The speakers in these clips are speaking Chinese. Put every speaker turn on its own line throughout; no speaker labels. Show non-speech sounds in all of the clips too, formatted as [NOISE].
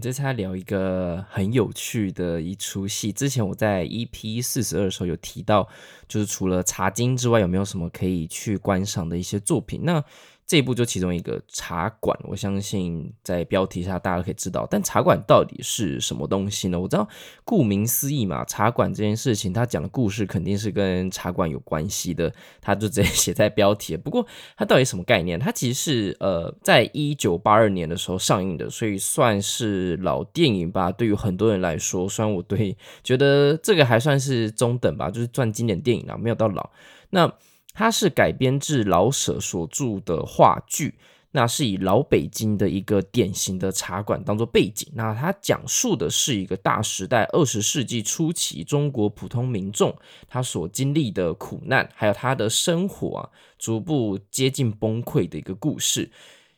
这次来聊一个很有趣的一出戏。之前我在 EP 四十二的时候有提到，就是除了《茶经》之外，有没有什么可以去观赏的一些作品？那这一部就其中一个茶馆，我相信在标题下大家都可以知道。但茶馆到底是什么东西呢？我知道，顾名思义嘛，茶馆这件事情，他讲的故事肯定是跟茶馆有关系的，他就直接写在标题。不过，它到底什么概念？它其实是呃，在一九八二年的时候上映的，所以算是老电影吧。对于很多人来说，虽然我对觉得这个还算是中等吧，就是算经典电影了，没有到老。那它是改编自老舍所著的话剧，那是以老北京的一个典型的茶馆当做背景。那它讲述的是一个大时代，二十世纪初期中国普通民众他所经历的苦难，还有他的生活啊，逐步接近崩溃的一个故事。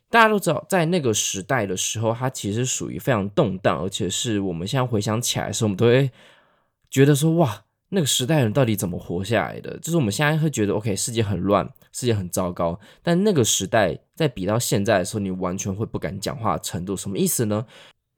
大家都知道，在那个时代的时候，它其实属于非常动荡，而且是我们现在回想起来的时候，我们都会觉得说哇。那个时代人到底怎么活下来的？就是我们现在会觉得，OK，世界很乱，世界很糟糕。但那个时代在比到现在的时候，你完全会不敢讲话的程度，什么意思呢？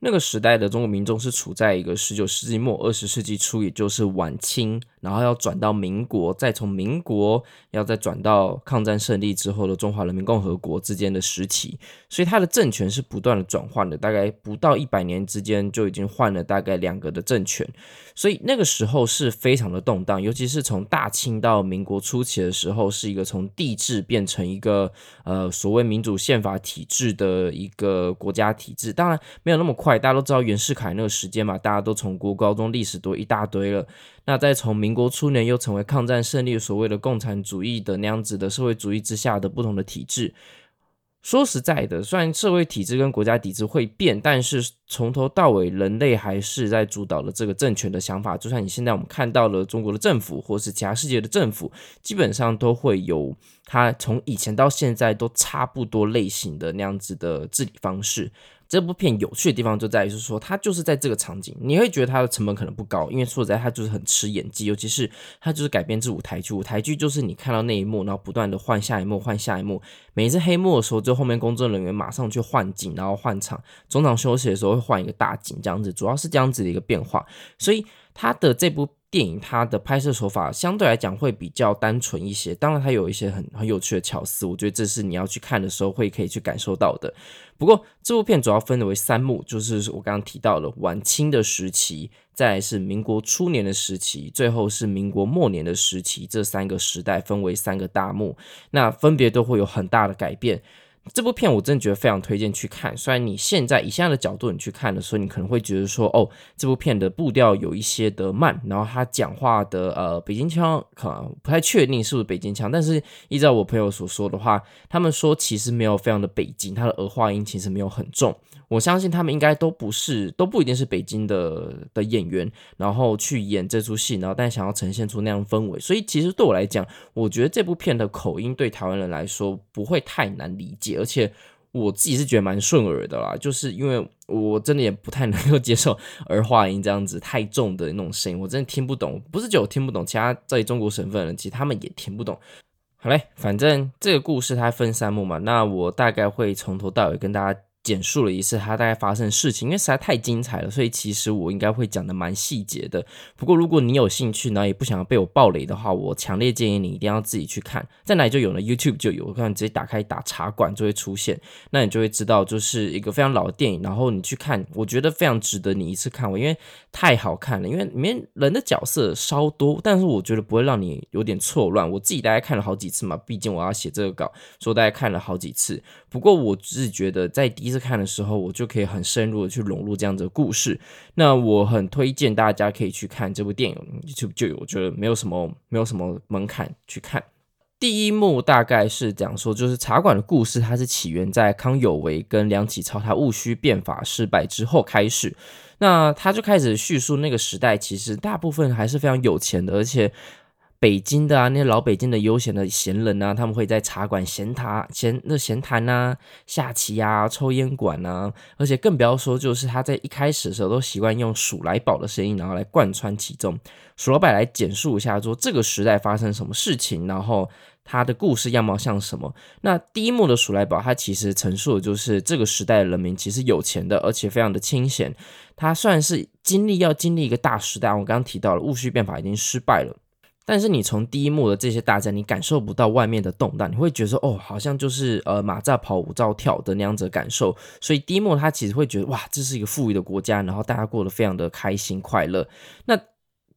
那个时代的中国民众是处在一个十九世纪末二十世纪初，也就是晚清，然后要转到民国，再从民国要再转到抗战胜利之后的中华人民共和国之间的时期，所以它的政权是不断的转换的，大概不到一百年之间就已经换了大概两个的政权，所以那个时候是非常的动荡，尤其是从大清到民国初期的时候，是一个从帝制变成一个呃所谓民主宪法体制的一个国家体制，当然没有那么快。大家都知道袁世凯那个时间嘛，大家都从国高中历史多一大堆了。那再从民国初年又成为抗战胜利所谓的共产主义的那样子的社会主义之下的不同的体制。说实在的，虽然社会体制跟国家体制会变，但是从头到尾人类还是在主导了这个政权的想法。就像你现在我们看到了中国的政府，或是其他世界的政府，基本上都会有它从以前到现在都差不多类型的那样子的治理方式。这部片有趣的地方就在于，是说它就是在这个场景，你会觉得它的成本可能不高，因为说实在，它就是很吃演技，尤其是它就是改编自舞台剧。舞台剧就是你看到那一幕，然后不断的换下一幕，换下一幕，每一次黑幕的时候，就后面工作人员马上去换景，然后换场，中场休息的时候会换一个大景，这样子，主要是这样子的一个变化。所以它的这部。电影它的拍摄手法相对来讲会比较单纯一些，当然它有一些很很有趣的巧思，我觉得这是你要去看的时候会可以去感受到的。不过这部片主要分为三幕，就是我刚刚提到了晚清的时期，再来是民国初年的时期，最后是民国末年的时期，这三个时代分为三个大幕，那分别都会有很大的改变。这部片我真的觉得非常推荐去看。虽然你现在以现在的角度你去看的时候，你可能会觉得说，哦，这部片的步调有一些的慢，然后他讲话的呃北京腔可能不太确定是不是北京腔。但是依照我朋友所说的话，他们说其实没有非常的北京，他的儿化音其实没有很重。我相信他们应该都不是，都不一定是北京的的演员，然后去演这出戏，然后但想要呈现出那样氛围。所以其实对我来讲，我觉得这部片的口音对台湾人来说不会太难理解。而且我自己是觉得蛮顺耳的啦，就是因为我真的也不太能够 [LAUGHS] 接受儿化音这样子太重的那种声音，我真的听不懂。不是只有听不懂，其他在中国省份的人其实他们也听不懂。好嘞，反正这个故事它分三幕嘛，那我大概会从头到尾跟大家。简述了一次他大概发生的事情，因为实在太精彩了，所以其实我应该会讲的蛮细节的。不过如果你有兴趣，然后也不想要被我爆雷的话，我强烈建议你一定要自己去看，在哪里就有了，YouTube 就有，可能直接打开打茶馆就会出现，那你就会知道就是一个非常老的电影，然后你去看，我觉得非常值得你一次看完，因为太好看了，因为里面人的角色稍多，但是我觉得不会让你有点错乱。我自己大概看了好几次嘛，毕竟我要写这个稿，所以大概看了好几次。不过我自己觉得在第一次看的时候，我就可以很深入的去融入这样子的故事。那我很推荐大家可以去看这部电影，就就有，我觉得没有什么没有什么门槛去看。第一幕大概是讲说，就是茶馆的故事，它是起源在康有为跟梁启超他戊戌变法失败之后开始。那他就开始叙述那个时代，其实大部分还是非常有钱的，而且。北京的啊，那些老北京的悠闲的闲人啊，他们会在茶馆闲谈、闲那闲谈呐、下棋啊、抽烟馆啊，而且更不要说，就是他在一开始的时候都习惯用数来宝的声音，然后来贯穿其中。鼠老板来简述一下，说这个时代发生什么事情，然后他的故事样貌像什么。那第一幕的数来宝，他其实陈述的就是这个时代的人民其实有钱的，而且非常的清闲。他算是经历要经历一个大时代，我刚刚提到了戊戌变法已经失败了。但是你从第一幕的这些大战，你感受不到外面的动荡，你会觉得，哦，好像就是呃马扎跑，舞照跳的那样子的感受。所以第一幕他其实会觉得，哇，这是一个富裕的国家，然后大家过得非常的开心快乐。那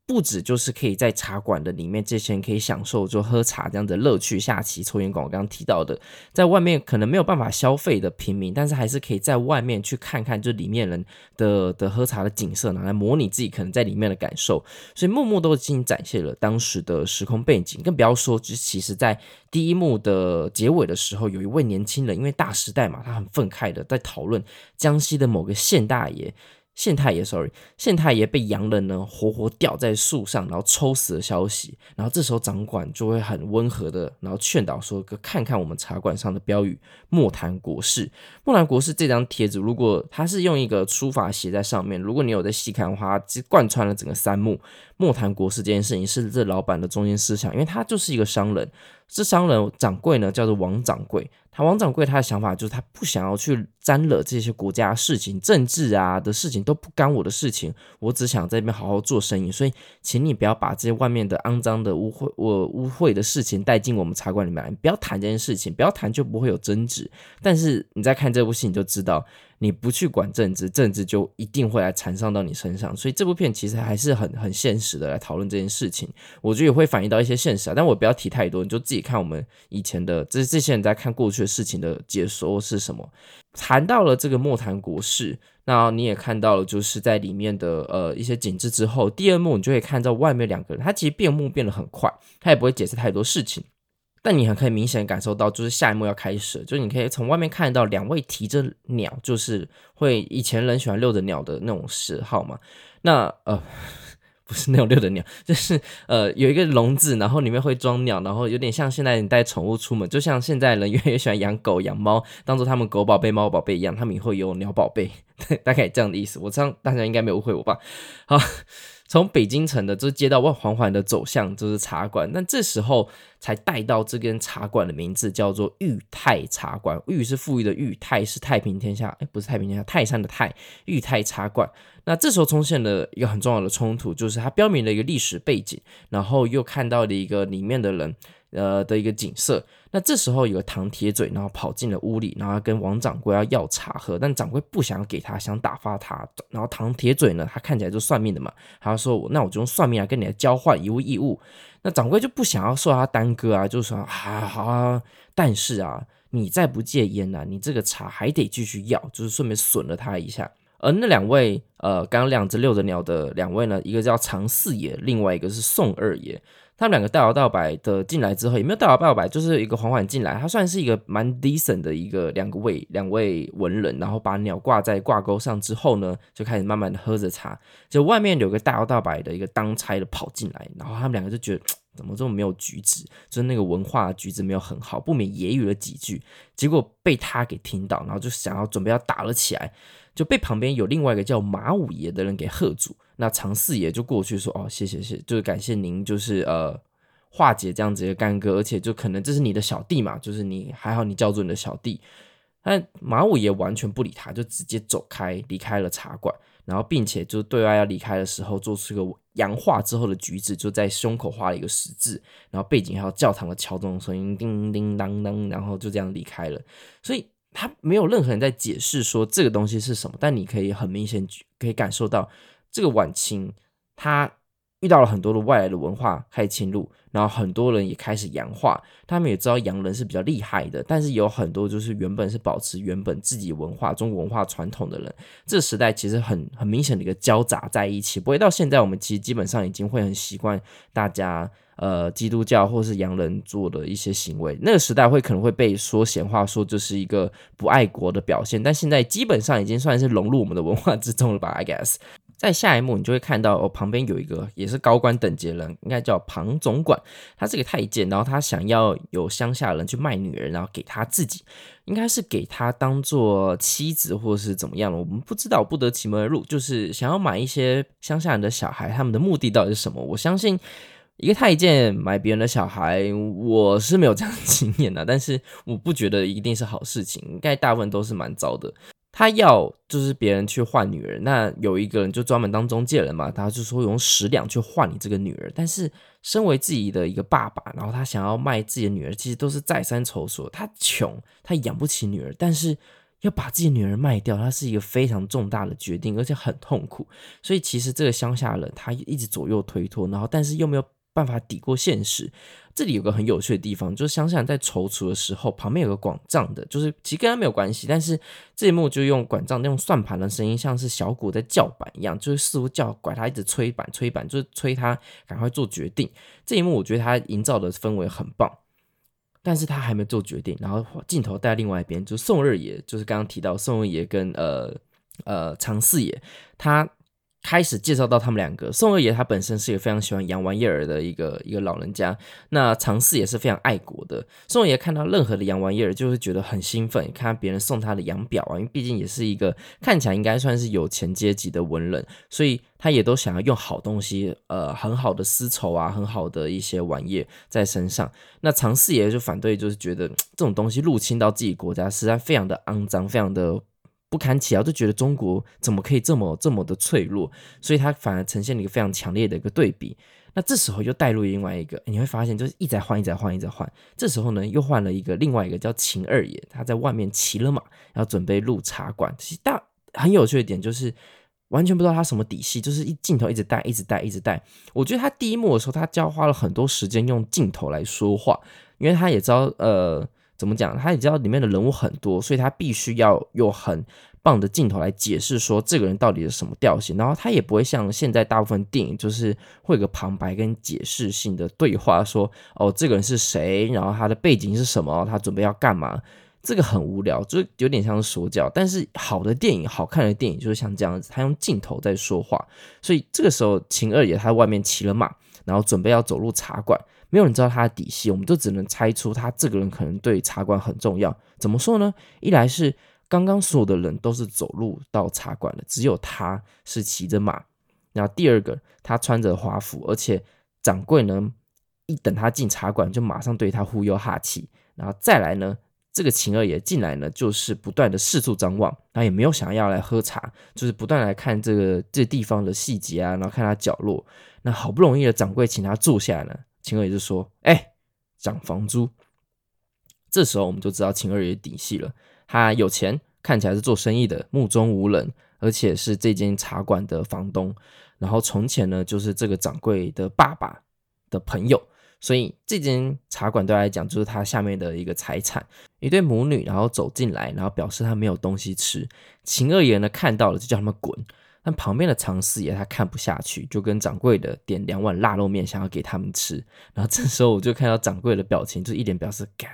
不止就是可以在茶馆的里面，这些人可以享受就喝茶这样的乐趣，下棋、抽烟馆。我刚刚提到的，在外面可能没有办法消费的平民，但是还是可以在外面去看看，就里面人的的喝茶的景色，拿来模拟自己可能在里面的感受。所以幕幕都进行展现了当时的时空背景，更不要说，就其实在第一幕的结尾的时候，有一位年轻人，因为大时代嘛，他很愤慨的在讨论江西的某个县大爷。县太爷，sorry，县太爷被洋人呢活活吊在树上，然后抽死的消息。然后这时候掌管就会很温和的，然后劝导说：“哥，看看我们茶馆上的标语‘莫谈国事’。莫谈国事这张帖子，如果他是用一个书法写在上面，如果你有在细看的话，其实贯穿了整个三幕。莫谈国事这件事情是这老板的中心思想，因为他就是一个商人。这商人掌柜呢叫做王掌柜。”他王掌柜他的想法就是他不想要去沾惹这些国家事情、政治啊的事情都不干我的事情，我只想在这边好好做生意。所以，请你不要把这些外面的肮脏的污秽、我污秽的事情带进我们茶馆里面来，不要谈这件事情，不要谈就不会有争执。但是你再看这部戏，你就知道。你不去管政治，政治就一定会来缠上到你身上。所以这部片其实还是很很现实的来讨论这件事情。我觉得也会反映到一些现实啊，但我不要提太多，你就自己看我们以前的这这些人在看过去的事情的解说是什么。谈到了这个莫谈国事，那你也看到了就是在里面的呃一些景致之后，第二幕你就会看到外面两个人，他其实变幕变得很快，他也不会解释太多事情。但你很可以明显感受到，就是下一幕要开始，就是你可以从外面看到两位提着鸟，就是会以前人喜欢遛的鸟的那种谥号嘛。那呃，[LAUGHS] 不是那种遛的鸟，就是呃有一个笼子，然后里面会装鸟，然后有点像现在你带宠物出门，就像现在人越来越喜欢养狗养猫，当做他们狗宝贝、猫宝贝一样，他们也会有鸟宝贝，[LAUGHS] 大概这样的意思。我这样大家应该没有误会我吧？好。从北京城的这街道，缓缓的走向就是茶馆。那这时候才带到这间茶馆的名字叫做裕泰茶馆。裕是富裕的裕，泰是太平天下，哎，不是太平天下，泰山的泰。裕泰茶馆。那这时候出现了一个很重要的冲突，就是它标明了一个历史背景，然后又看到了一个里面的人。呃的一个景色，那这时候有个唐铁嘴，然后跑进了屋里，然后跟王掌柜要要茶喝，但掌柜不想给他，想打发他。然后唐铁嘴呢，他看起来就算命的嘛，他说我：“那我就用算命来跟你来交换一物一物。”那掌柜就不想要受他耽搁啊，就说：“啊好啊，但是啊，你再不戒烟呢、你这个茶还得继续要，就是顺便损了他一下。”而那两位呃，刚刚两只遛着鸟的两位呢，一个叫常四爷，另外一个是宋二爷。他们两个大摇大摆的进来之后，也没有大摇大摆，就是一个缓缓进来。他算是一个蛮 decent 的一个两个位两位文人，然后把鸟挂在挂钩上之后呢，就开始慢慢的喝着茶。就外面有个大摇大摆的一个当差的跑进来，然后他们两个就觉得怎么这么没有举止，就是那个文化举止没有很好，不免揶揄了几句，结果被他给听到，然后就想要准备要打了起来。就被旁边有另外一个叫马五爷的人给喝住，那常四爷就过去说：“哦，谢谢谢，就是感谢您，就是呃化解这样子的干戈，而且就可能这是你的小弟嘛，就是你还好你叫做你的小弟。”但马五爷完全不理他，就直接走开离开了茶馆，然后并且就对外要离开的时候，做出一个洋化之后的举止，就在胸口画了一个十字，然后背景还有教堂的敲钟声音，叮叮当当，然后就这样离开了，所以。他没有任何人在解释说这个东西是什么，但你可以很明显可以感受到，这个晚清他遇到了很多的外来的文化开始侵入，然后很多人也开始洋化。他们也知道洋人是比较厉害的，但是有很多就是原本是保持原本自己文化、中国文化传统的人。这个时代其实很很明显的一个交杂在一起。不会到现在，我们其实基本上已经会很习惯大家呃基督教或是洋人做的一些行为。那个时代会可能会被说闲话，说这是一个不爱国的表现。但现在基本上已经算是融入我们的文化之中了吧？I guess。在下一幕，你就会看到，旁边有一个也是高官等级的人，应该叫庞总管，他是个太监，然后他想要有乡下人去卖女人，然后给他自己，应该是给他当做妻子或是怎么样了，我们不知道，不得其门而入，就是想要买一些乡下人的小孩，他们的目的到底是什么？我相信一个太监买别人的小孩，我是没有这样的 [LAUGHS] 经验的，但是我不觉得一定是好事情，应该大部分都是蛮糟的。他要就是别人去换女儿，那有一个人就专门当中介人嘛，他就说用十两去换你这个女儿。但是身为自己的一个爸爸，然后他想要卖自己的女儿，其实都是再三筹措。他穷，他养不起女儿，但是要把自己女儿卖掉，他是一个非常重大的决定，而且很痛苦。所以其实这个乡下人他一直左右推脱，然后但是又没有办法抵过现实。这里有个很有趣的地方，就是乡下人在踌躇的时候，旁边有个管账的，就是其实跟他没有关系，但是这一幕就用管账那种算盘的声音，像是小鼓在叫板一样，就是似乎叫拐他一直催板催板，就是催他赶快做决定。这一幕我觉得他营造的氛围很棒，但是他还没做决定，然后镜头带另外一边，就宋二爷，就是刚刚提到宋二爷跟呃呃常四爷，他。开始介绍到他们两个，宋二爷他本身是一个非常喜欢洋玩意儿的一个一个老人家，那常四也是非常爱国的。宋二爷看到任何的洋玩意儿，就会觉得很兴奋，看到别人送他的洋表啊，因为毕竟也是一个看起来应该算是有钱阶级的文人，所以他也都想要用好东西，呃，很好的丝绸啊，很好的一些玩意在身上。那常四爷就反对，就是觉得这种东西入侵到自己国家，实在非常的肮脏，非常的。不堪其扰，就觉得中国怎么可以这么这么的脆弱，所以他反而呈现了一个非常强烈的一个对比。那这时候又带入另外一个，你会发现就是一直在换，一直在换，一直在换。这时候呢，又换了一个另外一个叫秦二爷，他在外面骑了马，然后准备入茶馆。其实大很有趣的点就是，完全不知道他什么底细，就是一镜头一直带，一直带，一直带。我觉得他第一幕的时候，他就要花了很多时间用镜头来说话，因为他也知道呃。怎么讲？他也知道里面的人物很多，所以他必须要用很棒的镜头来解释说这个人到底是什么调性。然后他也不会像现在大部分电影，就是会有个旁白跟解释性的对话，说哦这个人是谁，然后他的背景是什么，他准备要干嘛。这个很无聊，就有点像是说教。但是好的电影，好看的电影就是像这样子，他用镜头在说话。所以这个时候，秦二爷他在外面骑了马，然后准备要走入茶馆。没有人知道他的底细，我们就只能猜出他这个人可能对茶馆很重要。怎么说呢？一来是刚刚所有的人都是走路到茶馆的，只有他是骑着马。然后第二个，他穿着华服，而且掌柜呢，一等他进茶馆就马上对他忽悠哈气。然后再来呢，这个秦二爷进来呢，就是不断的四处张望，然后也没有想要来喝茶，就是不断来看这个这地方的细节啊，然后看他角落。那好不容易的掌柜请他坐下来呢。秦二爷就说：“哎、涨房租。”这时候我们就知道秦二爷底细了。他有钱，看起来是做生意的，目中无人，而且是这间茶馆的房东。然后从前呢，就是这个掌柜的爸爸的朋友，所以这间茶馆对他来讲就是他下面的一个财产。一对母女然后走进来，然后表示他没有东西吃。秦二爷呢看到了，就叫他们滚。但旁边的常四爷他看不下去，就跟掌柜的点两碗腊肉面，想要给他们吃。然后这时候我就看到掌柜的表情，就一脸表示干，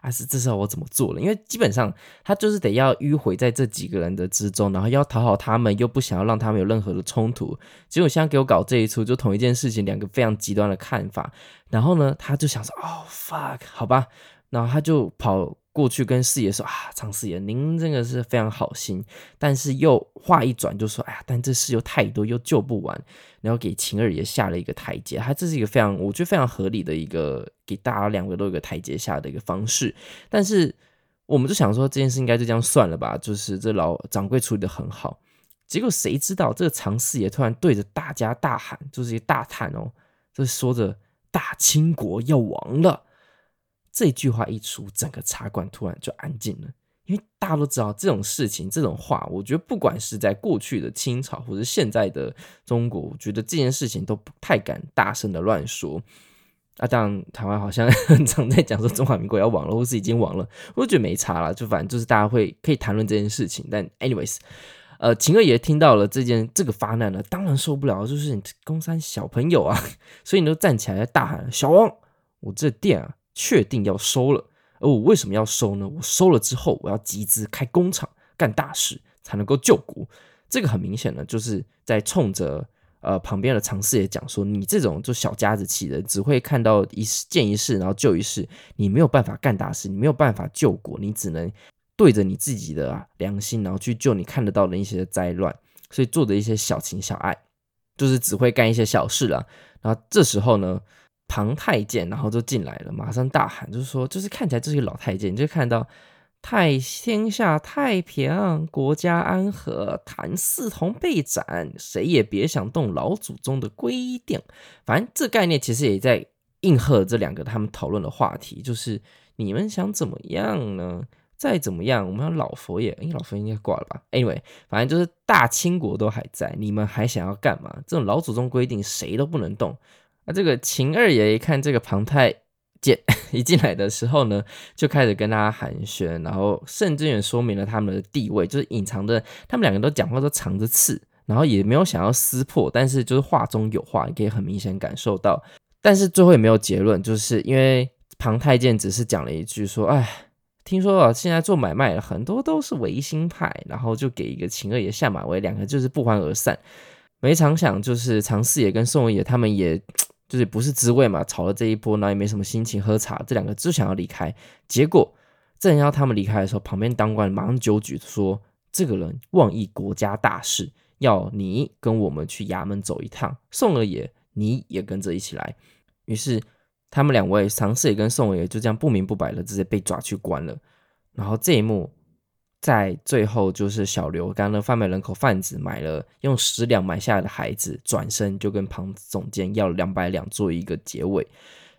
啊是这时候我怎么做了？因为基本上他就是得要迂回在这几个人的之中，然后要讨好他们，又不想要让他们有任何的冲突。结果现在给我搞这一出，就同一件事情，两个非常极端的看法。然后呢，他就想说，哦，fuck，好吧，然后他就跑。过去跟四爷说啊，常四爷，您这个是非常好心，但是又话一转就说，哎呀，但这事又太多，又救不完，然后给秦二爷下了一个台阶。他这是一个非常，我觉得非常合理的一个给大家两个都有一个台阶下的一个方式。但是我们就想说这件事应该就这样算了吧，就是这老掌柜处理的很好。结果谁知道这个常四爷突然对着大家大喊，就是一大叹哦，就说着大清国要亡了。这句话一出，整个茶馆突然就安静了。因为大家都知道这种事情，这种话，我觉得不管是在过去的清朝，或者现在的中国，我觉得这件事情都不太敢大声的乱说。啊，当然台湾好像常在讲说中华民国要亡了，或是已经亡了，我觉得没差了，就反正就是大家会可以谈论这件事情。但 anyways，呃，秦二爷听到了这件这个发难了，当然受不了，就是你公三小朋友啊，所以你都站起来大喊：“小王，我这店啊，确定要收了。”而我为什么要收呢？我收了之后，我要集资开工厂，干大事，才能够救国。这个很明显呢，就是在冲着呃旁边的常四爷讲说，你这种就小家子气的，只会看到一见一事，然后救一事，你没有办法干大事，你没有办法救国，你只能对着你自己的良心，然后去救你看得到的一些灾乱。所以做的一些小情小爱，就是只会干一些小事了。然后这时候呢。庞太监，然后就进来了，马上大喊，就是说，就是看起来就是个老太监，就看到太天下太平，国家安和，谭嗣同被斩，谁也别想动老祖宗的规定。反正这概念其实也在应和这两个他们讨论的话题，就是你们想怎么样呢？再怎么样，我们老佛爷，因为老佛爷应该挂了吧？Anyway，反正就是大清国都还在，你们还想要干嘛？这种老祖宗规定，谁都不能动。那这个秦二爷一看这个庞太监 [LAUGHS] 一进来的时候呢，就开始跟他寒暄，然后甚至也说明了他们的地位，就是隐藏着他们两个都讲话都藏着刺，然后也没有想要撕破，但是就是话中有话，你可以很明显感受到。但是最后也没有结论，就是因为庞太监只是讲了一句说：“哎，听说啊，现在做买卖的很多都是维新派，然后就给一个秦二爷下马威，两个就是不欢而散。没常想，就是常四爷跟宋二爷他们也。”就是不是滋味嘛，吵了这一波，然后也没什么心情喝茶，这两个就想要离开。结果正要他们离开的时候，旁边当官马上纠举说：“这个人妄议国家大事，要你跟我们去衙门走一趟。”宋二爷你也跟着一起来。于是他们两位常四爷跟宋二爷就这样不明不白的直接被抓去关了。然后这一幕。在最后，就是小刘刚刚贩卖人口贩子买了用十两买下来的孩子，转身就跟庞总监要两百两做一个结尾。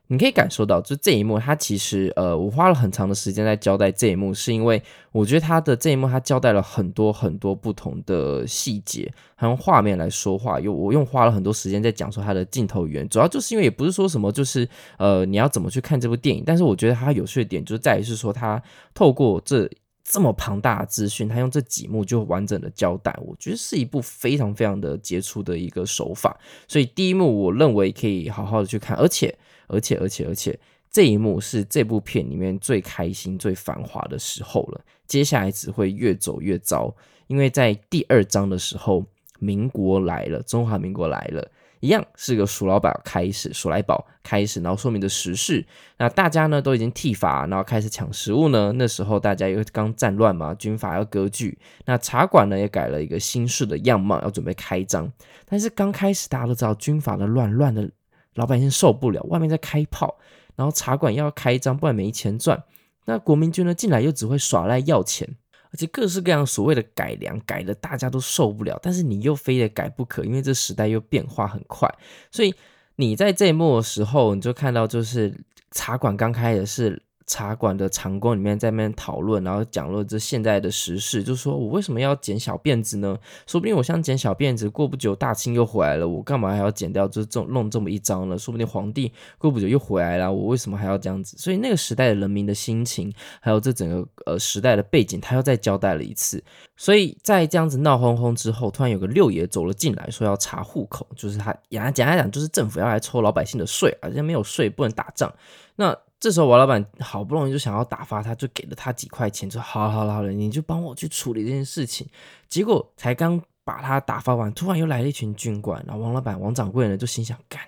你可以感受到，就这一幕，他其实呃，我花了很长的时间在交代这一幕，是因为我觉得他的这一幕他交代了很多很多不同的细节，还用画面来说话。又我用花了很多时间在讲说他的镜头语言，主要就是因为也不是说什么就是呃你要怎么去看这部电影，但是我觉得他有趣的点就在于是说他透过这。这么庞大的资讯，他用这几幕就完整的交代，我觉得是一部非常非常的杰出的一个手法。所以第一幕我认为可以好好的去看，而且而且而且而且这一幕是这部片里面最开心、最繁华的时候了。接下来只会越走越糟，因为在第二章的时候，民国来了，中华民国来了。一样是个鼠老板开始，鼠来宝开始，然后说明的时事。那大家呢都已经剃发，然后开始抢食物呢。那时候大家又刚战乱嘛，军阀要割据。那茶馆呢也改了一个新式的样貌，要准备开张。但是刚开始大家都知道军阀的乱，乱的老百姓受不了，外面在开炮，然后茶馆要开张，不然没钱赚。那国民军呢进来又只会耍赖要钱。而且各式各样所谓的改良，改的大家都受不了，但是你又非得改不可，因为这时代又变化很快，所以你在这一幕的时候，你就看到就是茶馆刚开的是。茶馆的长工里面在那边讨论，然后讲了这现在的时事，就说我为什么要剪小辫子呢？说不定我想剪小辫子，过不久大清又回来了，我干嘛还要剪掉？就这弄这么一张呢？说不定皇帝过不久又回来了，我为什么还要这样子？所以那个时代的人民的心情，还有这整个呃时代的背景，他又再交代了一次。所以在这样子闹哄哄之后，突然有个六爷走了进来，说要查户口，就是他简单来讲，就是政府要来抽老百姓的税，而且没有税不能打仗。那这时候王老板好不容易就想要打发他，就给了他几块钱，说好了好了好了，你就帮我去处理这件事情。结果才刚把他打发完，突然又来了一群军官，然后王老板王掌柜呢就心想，干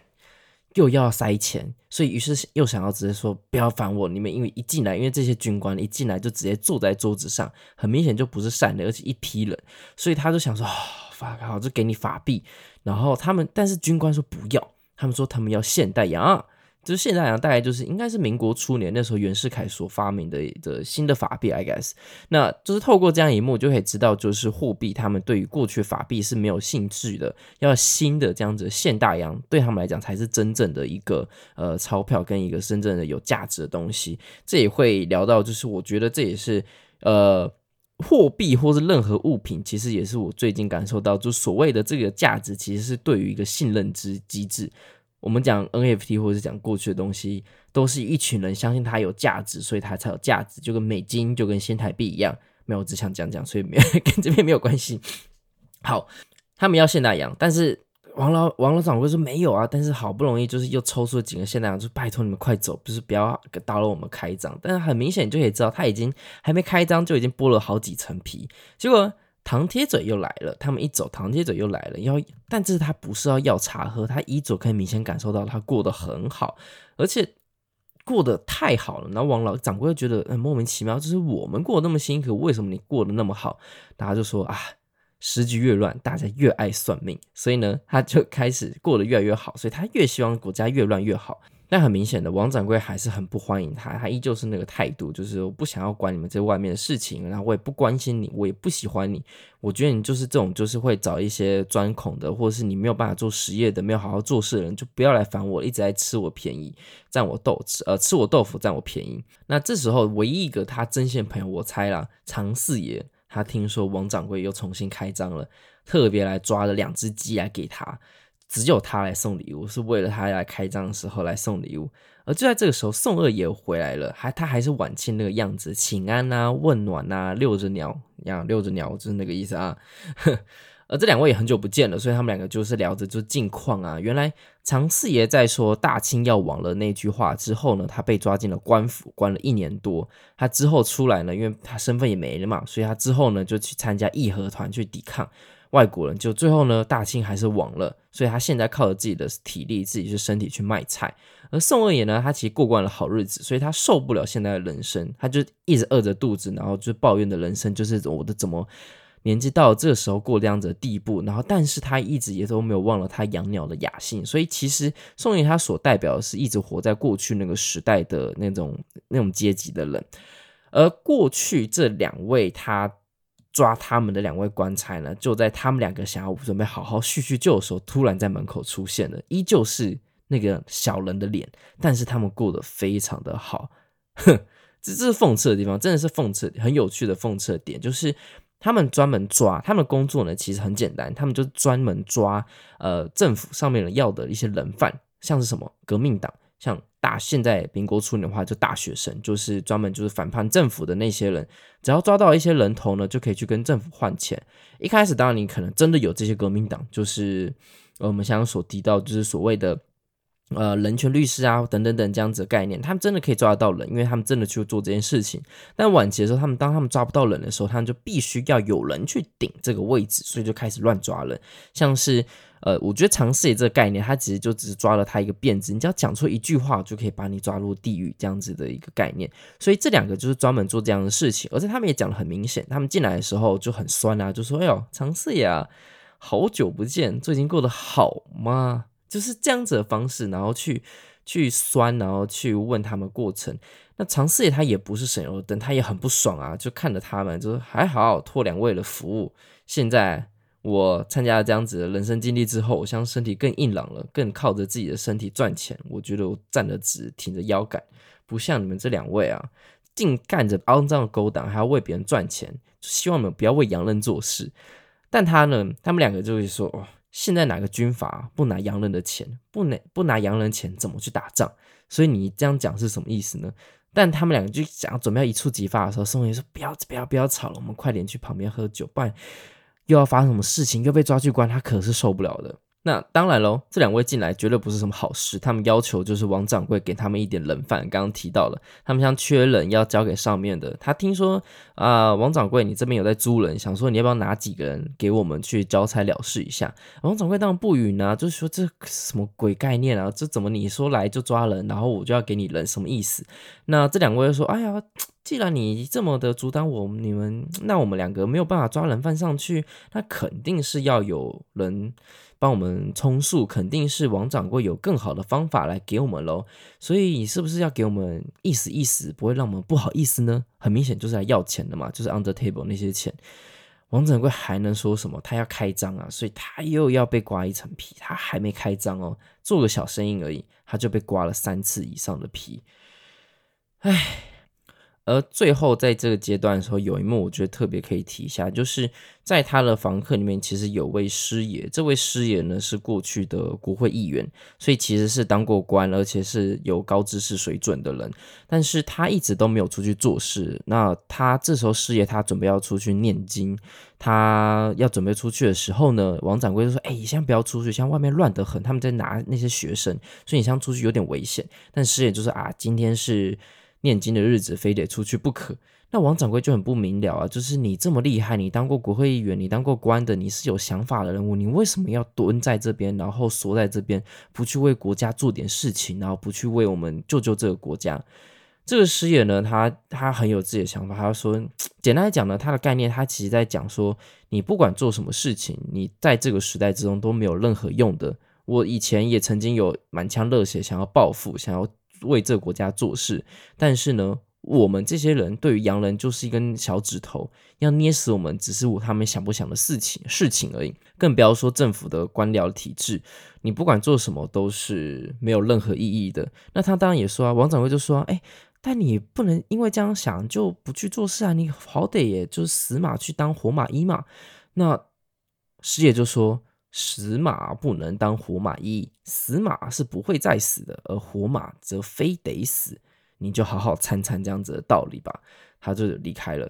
又要塞钱，所以于是又想要直接说不要烦我，你们因为一进来，因为这些军官一进来就直接坐在桌子上，很明显就不是善的，而且一批人，所以他就想说，发、哦、好就给你法币，然后他们但是军官说不要，他们说他们要现代洋。就是现在好像大概就是应该是民国初年那时候袁世凯所发明的的新的法币，I guess，那就是透过这样一幕就可以知道，就是货币他们对于过去法币是没有兴趣的，要新的这样子现大洋对他们来讲才是真正的一个呃钞票跟一个真正的有价值的东西。这也会聊到，就是我觉得这也是呃，货币或是任何物品，其实也是我最近感受到，就所谓的这个价值，其实是对于一个信任之机制。我们讲 NFT 或者是讲过去的东西，都是一群人相信它有价值，所以它才有价值，就跟美金，就跟新台币一样。没有，只想讲讲，所以没有 [LAUGHS] 跟这边没有关系。好，他们要现代洋，但是王老王老掌柜说没有啊，但是好不容易就是又抽出了几个现代洋，就拜托你们快走，不是不要打扰我们开张。但是很明显就可以知道，他已经还没开张就已经剥了好几层皮。结果唐铁嘴又来了，他们一走，唐铁嘴又来了，要但这是他不是要要茶喝，他一走可以明显感受到他过得很好，而且。过得太好了，然后王老掌柜觉得很莫名其妙，就是我们过得那么辛苦，为什么你过得那么好？大家就说啊，时局越乱，大家越爱算命，所以呢，他就开始过得越来越好，所以他越希望国家越乱越好。但很明显的，王掌柜还是很不欢迎他，他依旧是那个态度，就是我不想要管你们这外面的事情，然后我也不关心你，我也不喜欢你。我觉得你就是这种，就是会找一些钻孔的，或者是你没有办法做实业的，没有好好做事的人，就不要来烦我，一直在吃我便宜，占我豆吃，呃，吃我豆腐占我便宜。那这时候，唯一一个他真心朋友，我猜啦，常四爷，他听说王掌柜又重新开张了，特别来抓了两只鸡来给他。只有他来送礼物，是为了他来开张的时候来送礼物。而就在这个时候，宋二爷回来了，还他还是晚清那个样子，请安啊，问暖啊，遛着鸟，呀，遛着鸟就是那个意思啊。[LAUGHS] 而这两位也很久不见了，所以他们两个就是聊着就近况啊。原来常四爷在说大清要亡了那句话之后呢，他被抓进了官府，关了一年多。他之后出来呢，因为他身份也没了嘛，所以他之后呢就去参加义和团去抵抗。外国人就最后呢，大清还是亡了，所以他现在靠着自己的体力、自己的身体去卖菜。而宋二爷呢，他其实过惯了好日子，所以他受不了现在的人生，他就一直饿着肚子，然后就抱怨的人生就是我的怎么年纪到了这个时候过这样子的地步。然后，但是他一直也都没有忘了他养鸟的雅兴，所以其实宋爷他所代表的是一直活在过去那个时代的那种那种阶级的人，而过去这两位他。抓他们的两位官差呢，就在他们两个想要准备好好叙叙旧的时候，突然在门口出现了，依旧是那个小人的脸，但是他们过得非常的好，[LAUGHS] 哼，这这是讽刺的地方，真的是讽刺，很有趣的讽刺点，就是他们专门抓，他们工作呢其实很简单，他们就专门抓呃政府上面人要的一些人犯，像是什么革命党。像大现在民国初年的话，就大学生，就是专门就是反叛政府的那些人，只要抓到一些人头呢，就可以去跟政府换钱。一开始当然你可能真的有这些革命党，就是我们刚刚所提到，就是所谓的呃人权律师啊等等等这样子的概念，他们真的可以抓得到人，因为他们真的去做这件事情。但晚期的时候，他们当他们抓不到人的时候，他们就必须要有人去顶这个位置，所以就开始乱抓人，像是。呃，我觉得常四爷这个概念，他其实就只是抓了他一个辫子，你只要讲出一句话，就可以把你抓入地狱这样子的一个概念。所以这两个就是专门做这样的事情，而且他们也讲得很明显，他们进来的时候就很酸啊，就说：“哎呦，常四爷，好久不见，最近过得好吗？”就是这样子的方式，然后去去酸，然后去问他们过程。那常四爷他也不是省油的灯，他也很不爽啊，就看着他们，就是：“还好托两位的服务，现在。”我参加了这样子的人生经历之后，我像身体更硬朗了，更靠着自己的身体赚钱。我觉得我站得直，挺着腰杆，不像你们这两位啊，净干着肮脏的勾当，还要为别人赚钱。希望你们不要为洋人做事。但他呢，他们两个就会说：哦，现在哪个军阀不拿洋人的钱？不拿不拿洋人钱，怎么去打仗？所以你这样讲是什么意思呢？但他们两个就想要准备要一触即发的时候，宋爷说：不要不要不要吵了，我们快点去旁边喝酒，不然。又要发生什么事情，又被抓去关，他可是受不了的。那当然喽，这两位进来绝对不是什么好事。他们要求就是王掌柜给他们一点人饭。刚刚提到了，他们像缺人要交给上面的。他听说啊、王掌柜你这边有在租人，想说你要不要拿几个人给我们去交差了事一下？王掌柜当然不允、啊，就是说这什么鬼概念啊？这怎么你说来就抓人，然后我就要给你人，什么意思？那这两位说，哎呀。既然你这么的阻挡我，你们那我们两个没有办法抓人犯上去，那肯定是要有人帮我们充数，肯定是王掌柜有更好的方法来给我们喽。所以你是不是要给我们意思意思，不会让我们不好意思呢？很明显就是来要钱的嘛，就是 under table 那些钱。王掌柜还能说什么？他要开张啊，所以他又要被刮一层皮。他还没开张哦，做个小生意而已，他就被刮了三次以上的皮。唉。而最后在这个阶段的时候，有一幕我觉得特别可以提一下，就是在他的房客里面，其实有位师爷。这位师爷呢是过去的国会议员，所以其实是当过官，而且是有高知识水准的人。但是他一直都没有出去做事。那他这时候师爷他准备要出去念经，他要准备出去的时候呢，王掌柜就说：“哎，你先不要出去，像外面乱得很，他们在拿那些学生，所以你像出去有点危险。”但师爷就说：“啊，今天是。”念经的日子非得出去不可，那王掌柜就很不明了啊，就是你这么厉害，你当过国会议员，你当过官的，你是有想法的人物，你为什么要蹲在这边，然后缩在这边，不去为国家做点事情，然后不去为我们救救这个国家？这个师爷呢，他他很有自己的想法，他说，简单来讲呢，他的概念，他其实在讲说，你不管做什么事情，你在这个时代之中都没有任何用的。我以前也曾经有满腔热血，想要报复，想要。为这个国家做事，但是呢，我们这些人对于洋人就是一根小指头，要捏死我们只是他们想不想的事情事情而已，更不要说政府的官僚体制，你不管做什么都是没有任何意义的。那他当然也说啊，王掌柜就说，哎，但你不能因为这样想就不去做事啊，你好歹也就是死马去当活马医嘛。那师爷就说。死马不能当活马医，死马是不会再死的，而活马则非得死。你就好好参参这样子的道理吧。他就离开了。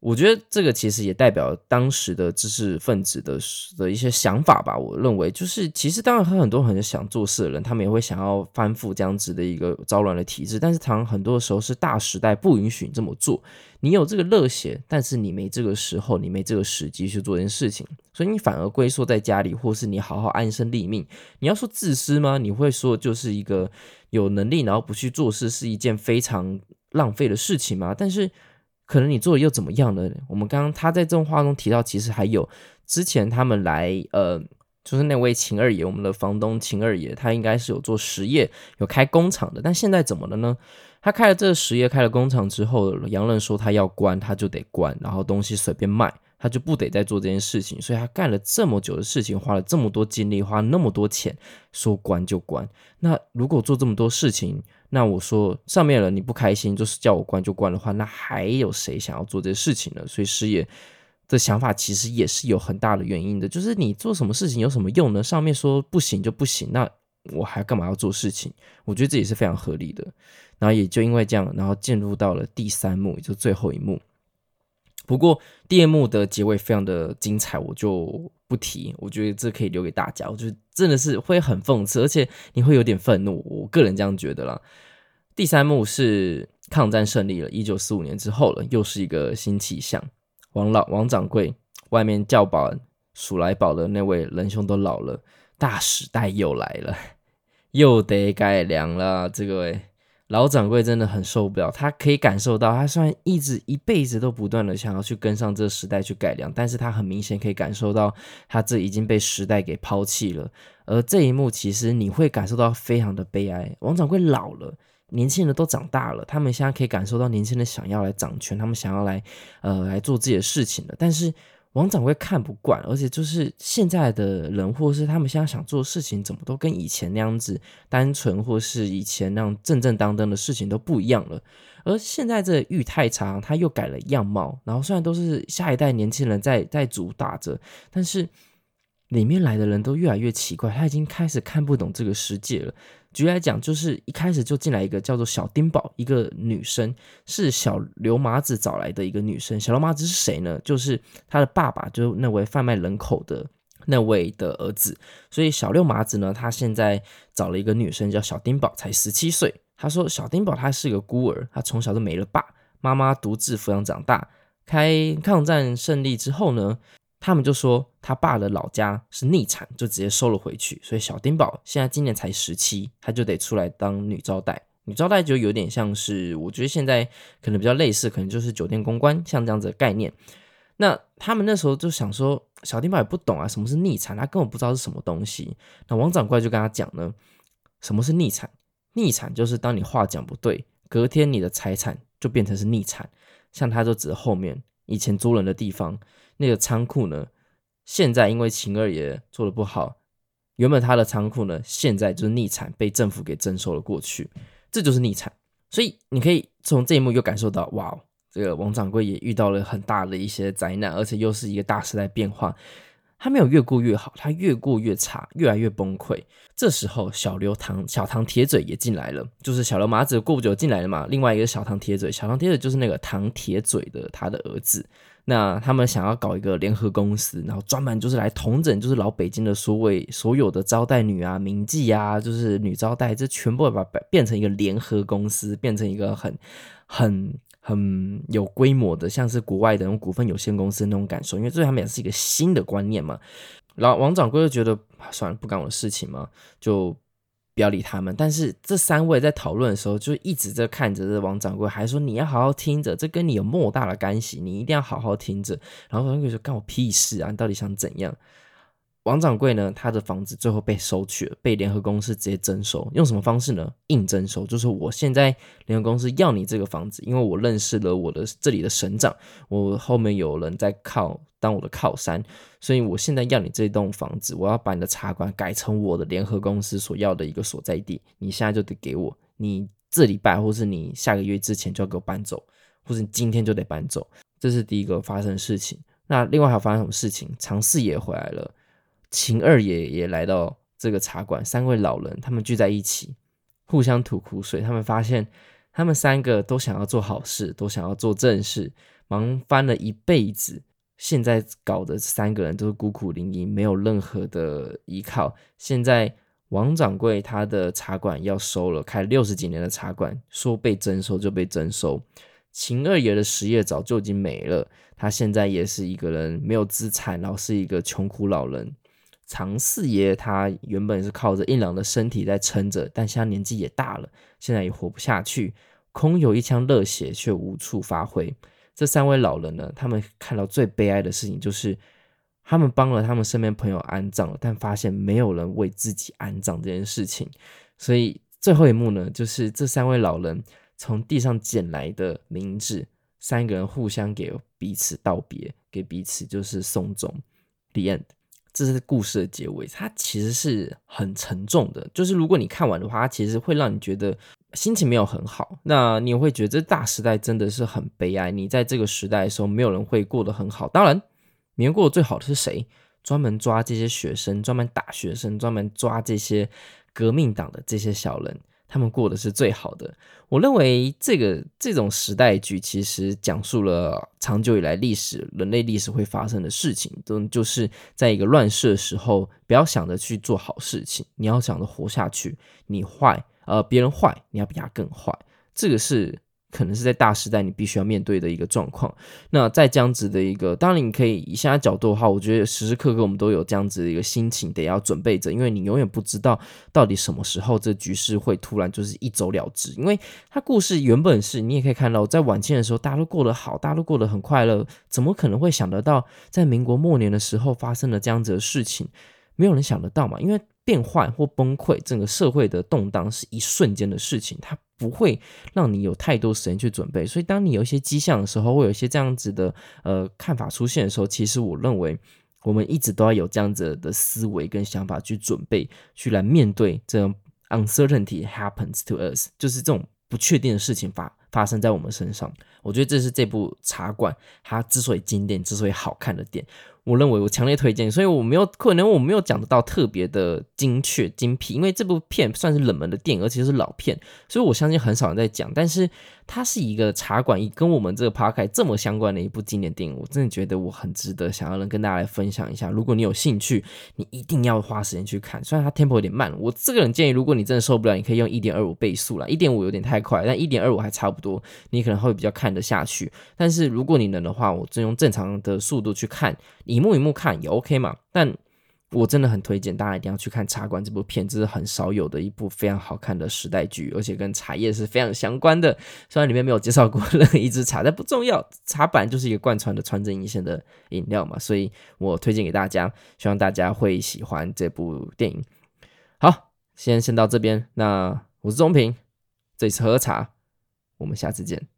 我觉得这个其实也代表当时的知识分子的的一些想法吧。我认为，就是其实当然和很多很想做事的人，他们也会想要翻覆这样子的一个糟乱的体制。但是，常很多的时候是大时代不允许你这么做。你有这个热血，但是你没这个时候，你没这个时机去做这件事情，所以你反而龟缩在家里，或是你好好安身立命。你要说自私吗？你会说就是一个有能力然后不去做事是一件非常浪费的事情吗？但是。可能你做的又怎么样呢？我们刚刚他在这种话中提到，其实还有之前他们来，呃，就是那位秦二爷，我们的房东秦二爷，他应该是有做实业，有开工厂的。但现在怎么了呢？他开了这个实业，开了工厂之后，洋人说他要关，他就得关，然后东西随便卖，他就不得再做这件事情。所以他干了这么久的事情，花了这么多精力，花那么多钱，说关就关。那如果做这么多事情，那我说上面人你不开心，就是叫我关就关的话，那还有谁想要做这些事情呢？所以师爷的想法其实也是有很大的原因的，就是你做什么事情有什么用呢？上面说不行就不行，那我还干嘛要做事情？我觉得这也是非常合理的。然后也就因为这样，然后进入到了第三幕，也就最后一幕。不过第二幕的结尾非常的精彩，我就不提。我觉得这可以留给大家。我觉得真的是会很讽刺，而且你会有点愤怒。我个人这样觉得啦。第三幕是抗战胜利了，一九四五年之后了，又是一个新气象。王老王掌柜外面叫保数来宝的那位仁兄都老了，大时代又来了，又得改良了。这个位。老掌柜真的很受不了，他可以感受到，他虽然一直一辈子都不断的想要去跟上这个时代去改良，但是他很明显可以感受到，他这已经被时代给抛弃了。而这一幕其实你会感受到非常的悲哀，王掌柜老了，年轻人都长大了，他们现在可以感受到年轻人想要来掌权，他们想要来呃来做自己的事情了，但是。王掌柜看不惯，而且就是现在的人，或是他们现在想做的事情，怎么都跟以前那样子单纯，或是以前那样正正当当的事情都不一样了。而现在这玉太长，他又改了样貌，然后虽然都是下一代年轻人在在主打着，但是里面来的人都越来越奇怪，他已经开始看不懂这个世界了。举例来讲，就是一开始就进来一个叫做小丁宝，一个女生，是小刘麻子找来的一个女生。小刘麻子是谁呢？就是他的爸爸，就是那位贩卖人口的那位的儿子。所以小刘麻子呢，他现在找了一个女生叫小丁宝，才十七岁。他说小丁宝他是个孤儿，他从小就没了爸，妈妈独自抚养长大。开抗战胜利之后呢，他们就说他爸的老家是逆产，就直接收了回去。所以小丁宝现在今年才十七，他就得出来当女招待。女招待就有点像是，我觉得现在可能比较类似，可能就是酒店公关，像这样子的概念。那他们那时候就想说，小丁宝也不懂啊，什么是逆产，他根本不知道是什么东西。那王掌柜就跟他讲呢，什么是逆产？逆产就是当你话讲不对，隔天你的财产就变成是逆产。像他就指后面以前租人的地方。那个仓库呢，现在因为秦二爷做的不好，原本他的仓库呢，现在就是逆产，被政府给征收了过去，这就是逆产。所以你可以从这一幕又感受到，哇，这个王掌柜也遇到了很大的一些灾难，而且又是一个大时代变化。他没有越过越好，他越过越差，越来越崩溃。这时候，小刘唐小唐铁嘴也进来了，就是小刘麻子过不久进来了嘛。另外一个小唐铁嘴，小唐铁嘴就是那个唐铁嘴的他的儿子。那他们想要搞一个联合公司，然后专门就是来统整，就是老北京的所谓所有的招待女啊、名妓啊，就是女招待，这全部把变成一个联合公司，变成一个很很。很有规模的，像是国外的那种股份有限公司那种感受，因为对他们也是一个新的观念嘛。然后王掌柜就觉得算了，不干我的事情嘛，就不要理他们。但是这三位在讨论的时候，就一直在看着这王掌柜，还说你要好好听着，这跟你有莫大的干系，你一定要好好听着。然后王掌柜说干我屁事啊，你到底想怎样？王掌柜呢，他的房子最后被收去了，被联合公司直接征收。用什么方式呢？硬征收，就是我现在联合公司要你这个房子，因为我认识了我的这里的省长，我后面有人在靠当我的靠山，所以我现在要你这栋房子，我要把你的茶馆改成我的联合公司所要的一个所在地。你现在就得给我，你这礼拜或是你下个月之前就要给我搬走，或是你今天就得搬走。这是第一个发生的事情。那另外还有发生什么事情？常四爷回来了。秦二爷也来到这个茶馆，三位老人他们聚在一起，互相吐苦水。他们发现，他们三个都想要做好事，都想要做正事，忙翻了一辈子，现在搞得三个人都是孤苦伶仃，没有任何的依靠。现在王掌柜他的茶馆要收了，开六十几年的茶馆，说被征收就被征收。秦二爷的实业早就已经没了，他现在也是一个人没有资产，然后是一个穷苦老人。常四爷他原本是靠着硬朗的身体在撑着，但现在年纪也大了，现在也活不下去，空有一腔热血却无处发挥。这三位老人呢，他们看到最悲哀的事情就是，他们帮了他们身边朋友安葬了，但发现没有人为自己安葬这件事情。所以最后一幕呢，就是这三位老人从地上捡来的灵纸，三个人互相给彼此道别，给彼此就是送终。The end。这是故事的结尾，它其实是很沉重的。就是如果你看完的话，它其实会让你觉得心情没有很好。那你也会觉得这大时代真的是很悲哀。你在这个时代的时候，没有人会过得很好。当然，里面过得最好的是谁？专门抓这些学生，专门打学生，专门抓这些革命党的这些小人。他们过的是最好的。我认为这个这种时代剧其实讲述了长久以来历史，人类历史会发生的事情，都就是在一个乱世的时候，不要想着去做好事情，你要想着活下去。你坏，呃，别人坏，你要比他更坏。这个是。可能是在大时代你必须要面对的一个状况。那在这样子的一个，当然你可以以现在角度的话，我觉得时时刻刻我们都有这样子的一个心情，得要准备着，因为你永远不知道到底什么时候这局势会突然就是一走了之。因为他故事原本是你也可以看到，在晚清的时候大家都过得好，大家都过得很快乐，怎么可能会想得到在民国末年的时候发生了这样子的事情？没有人想得到嘛，因为。变坏或崩溃，整个社会的动荡是一瞬间的事情，它不会让你有太多时间去准备。所以，当你有一些迹象的时候，会有一些这样子的呃看法出现的时候，其实我认为我们一直都要有这样子的思维跟想法去准备，去来面对这种 uncertainty happens to us，就是这种不确定的事情发发生在我们身上。我觉得这是这部茶馆它之所以经典、之所以好看的点。我认为我强烈推荐，所以我没有可能我没有讲得到特别的精确精辟，因为这部片算是冷门的电影，而且是老片，所以我相信很少人在讲。但是它是一个茶馆，跟我们这个 podcast 这么相关的一部经典电影，我真的觉得我很值得想要能跟大家来分享一下。如果你有兴趣，你一定要花时间去看。虽然它 tempo 有点慢，我这个人建议，如果你真的受不了，你可以用一点二五倍速啦，一点五有点太快，但一点二五还差不多，你可能会比较看得下去。但是如果你能的话，我就用正常的速度去看。一幕一幕看也 OK 嘛，但我真的很推荐大家一定要去看《茶馆》这部片，这是很少有的一部非常好看的时代剧，而且跟茶叶是非常相关的。虽然里面没有介绍过 [LAUGHS] 任何一支茶，但不重要，茶本就是一个贯穿的穿针引线的饮料嘛，所以我推荐给大家，希望大家会喜欢这部电影。好，先先到这边，那我是中平，这里是喝茶，我们下次见。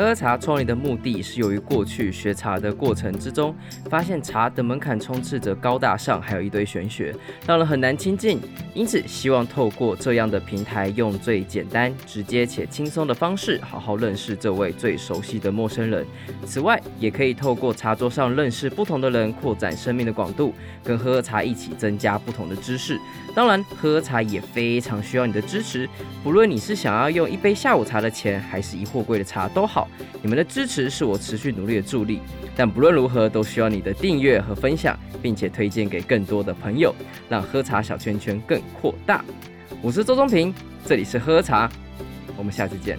喝茶创立的目的是由于过去学茶的过程之中，发现茶的门槛充斥着高大上，还有一堆玄学，让人很难亲近。因此，希望透过这样的平台，用最简单、直接且轻松的方式，好好认识这位最熟悉的陌生人。此外，也可以透过茶桌上认识不同的人，扩展生命的广度，跟喝喝茶一起增加不同的知识。当然，喝喝茶也非常需要你的支持，不论你是想要用一杯下午茶的钱，还是一货柜的茶都好。你们的支持是我持续努力的助力，但不论如何，都需要你的订阅和分享，并且推荐给更多的朋友，让喝茶小圈圈更扩大。我是周中平，这里是喝茶，我们下次见。